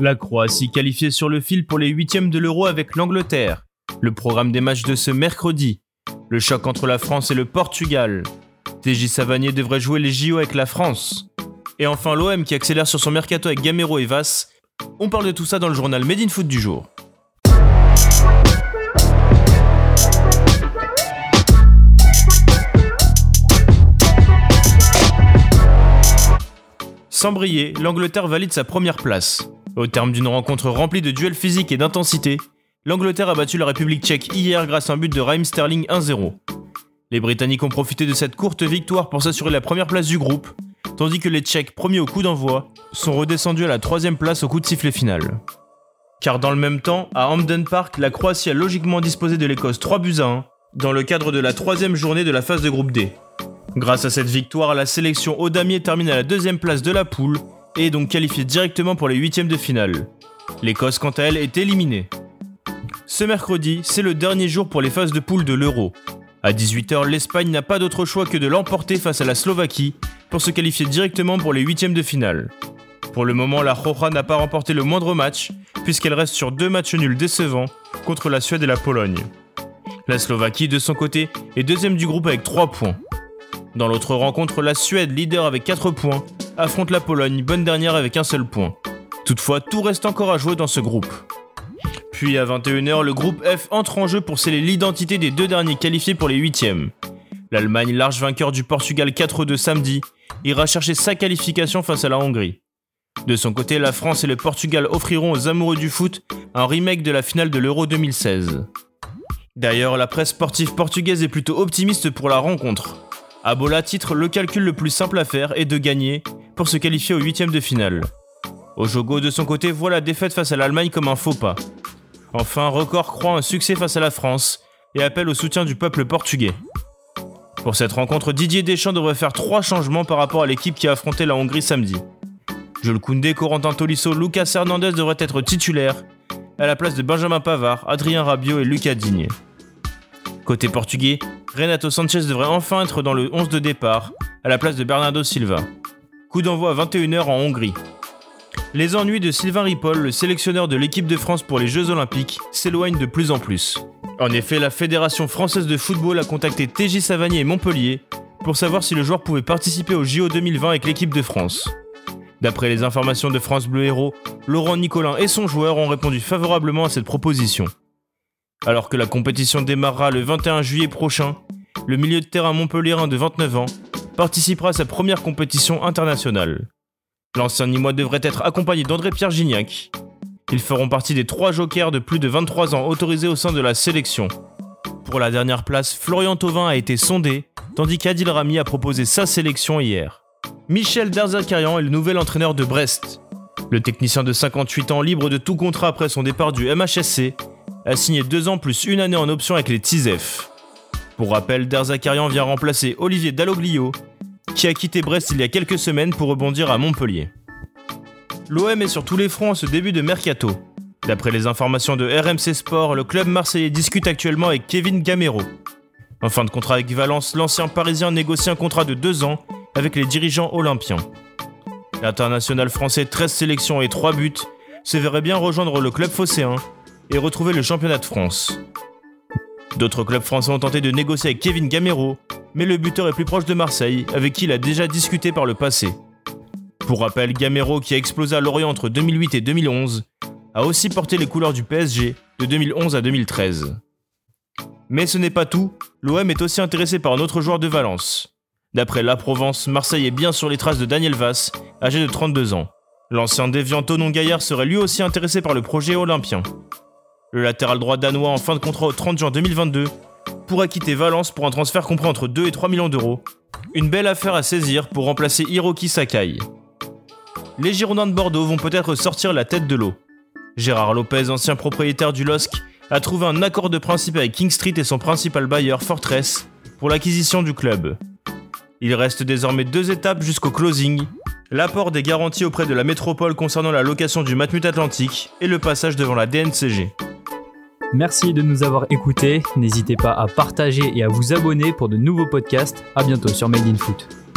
La Croatie qualifiée sur le fil pour les huitièmes de l'Euro avec l'Angleterre. Le programme des matchs de ce mercredi. Le choc entre la France et le Portugal. TJ Savanier devrait jouer les JO avec la France. Et enfin l'OM qui accélère sur son mercato avec Gamero et Vass. On parle de tout ça dans le journal Made in Foot du jour. Sans briller, l'Angleterre valide sa première place. Au terme d'une rencontre remplie de duels physiques et d'intensité, l'Angleterre a battu la République tchèque hier grâce à un but de Raheem Sterling 1-0. Les Britanniques ont profité de cette courte victoire pour s'assurer la première place du groupe, tandis que les Tchèques, premiers au coup d'envoi, sont redescendus à la troisième place au coup de sifflet final. Car dans le même temps, à Hampden Park, la Croatie a logiquement disposé de l'Écosse 3 buts à 1, dans le cadre de la troisième journée de la phase de groupe D. Grâce à cette victoire, la sélection au damier termine à la deuxième place de la poule et donc qualifiée directement pour les huitièmes de finale. L'Écosse, quant à elle, est éliminée. Ce mercredi, c'est le dernier jour pour les phases de poule de l'Euro. À 18h, l'Espagne n'a pas d'autre choix que de l'emporter face à la Slovaquie pour se qualifier directement pour les huitièmes de finale. Pour le moment, la Roja n'a pas remporté le moindre match, puisqu'elle reste sur deux matchs nuls décevants contre la Suède et la Pologne. La Slovaquie, de son côté, est deuxième du groupe avec 3 points. Dans l'autre rencontre, la Suède, leader avec 4 points, affronte la Pologne, bonne dernière avec un seul point. Toutefois, tout reste encore à jouer dans ce groupe. Puis à 21h, le groupe F entre en jeu pour sceller l'identité des deux derniers qualifiés pour les huitièmes. L'Allemagne, large vainqueur du Portugal 4-2 samedi, ira chercher sa qualification face à la Hongrie. De son côté, la France et le Portugal offriront aux amoureux du foot un remake de la finale de l'Euro 2016. D'ailleurs, la presse sportive portugaise est plutôt optimiste pour la rencontre. Abola titre le calcul le plus simple à faire est de gagner pour se qualifier au huitième de finale. Ojogo de son côté voit la défaite face à l'Allemagne comme un faux pas. Enfin, Record croit un succès face à la France et appelle au soutien du peuple portugais. Pour cette rencontre, Didier Deschamps devrait faire trois changements par rapport à l'équipe qui a affronté la Hongrie samedi. Jules Koundé, Corentin Tolisso, Lucas Hernandez devraient être titulaires, à la place de Benjamin Pavard, Adrien Rabiot et Lucas Digne. Côté portugais, Renato Sanchez devrait enfin être dans le 11 de départ, à la place de Bernardo Silva. Coup d'envoi à 21h en Hongrie. Les ennuis de Sylvain Ripoll, le sélectionneur de l'équipe de France pour les Jeux Olympiques, s'éloignent de plus en plus. En effet, la Fédération française de football a contacté TJ Savanier et Montpellier pour savoir si le joueur pouvait participer au JO 2020 avec l'équipe de France. D'après les informations de France Bleu Héros, Laurent Nicolin et son joueur ont répondu favorablement à cette proposition. Alors que la compétition démarrera le 21 juillet prochain, le milieu de terrain montpelliérain de 29 ans participera à sa première compétition internationale. L'ancien Nîmois devrait être accompagné d'André-Pierre Gignac. Ils feront partie des trois jokers de plus de 23 ans autorisés au sein de la sélection. Pour la dernière place, Florian Thauvin a été sondé, tandis qu'Adil Rami a proposé sa sélection hier. Michel Derzakarian est le nouvel entraîneur de Brest. Le technicien de 58 ans, libre de tout contrat après son départ du MHSC, a signé deux ans plus une année en option avec les Tizef. Pour rappel, Derzakarian vient remplacer Olivier Dalloglio, qui a quitté Brest il y a quelques semaines pour rebondir à Montpellier. L'OM est sur tous les fronts en ce début de mercato. D'après les informations de RMC Sport, le club marseillais discute actuellement avec Kevin Gamero. En fin de contrat avec Valence, l'ancien parisien négocie un contrat de deux ans avec les dirigeants olympiens. L'international français 13 sélections et 3 buts se verrait bien rejoindre le club phocéen et retrouver le championnat de France. D'autres clubs français ont tenté de négocier avec Kevin Gamero, mais le buteur est plus proche de Marseille, avec qui il a déjà discuté par le passé. Pour rappel, Gamero, qui a explosé à Lorient entre 2008 et 2011, a aussi porté les couleurs du PSG de 2011 à 2013. Mais ce n'est pas tout, l'OM est aussi intéressé par un autre joueur de Valence. D'après La Provence, Marseille est bien sur les traces de Daniel Vass, âgé de 32 ans. L'ancien déviant Tonon Gaillard serait lui aussi intéressé par le projet olympien. Le latéral droit danois en fin de contrat au 30 juin 2022 pourrait quitter Valence pour un transfert compris entre 2 et 3 millions d'euros. Une belle affaire à saisir pour remplacer Hiroki Sakai. Les Girondins de Bordeaux vont peut-être sortir la tête de l'eau. Gérard Lopez, ancien propriétaire du LOSC, a trouvé un accord de principe avec King Street et son principal bailleur Fortress pour l'acquisition du club. Il reste désormais deux étapes jusqu'au closing, l'apport des garanties auprès de la métropole concernant la location du Matmut Atlantique et le passage devant la DNCG. Merci de nous avoir écoutés. N'hésitez pas à partager et à vous abonner pour de nouveaux podcasts. À bientôt sur Made in Foot.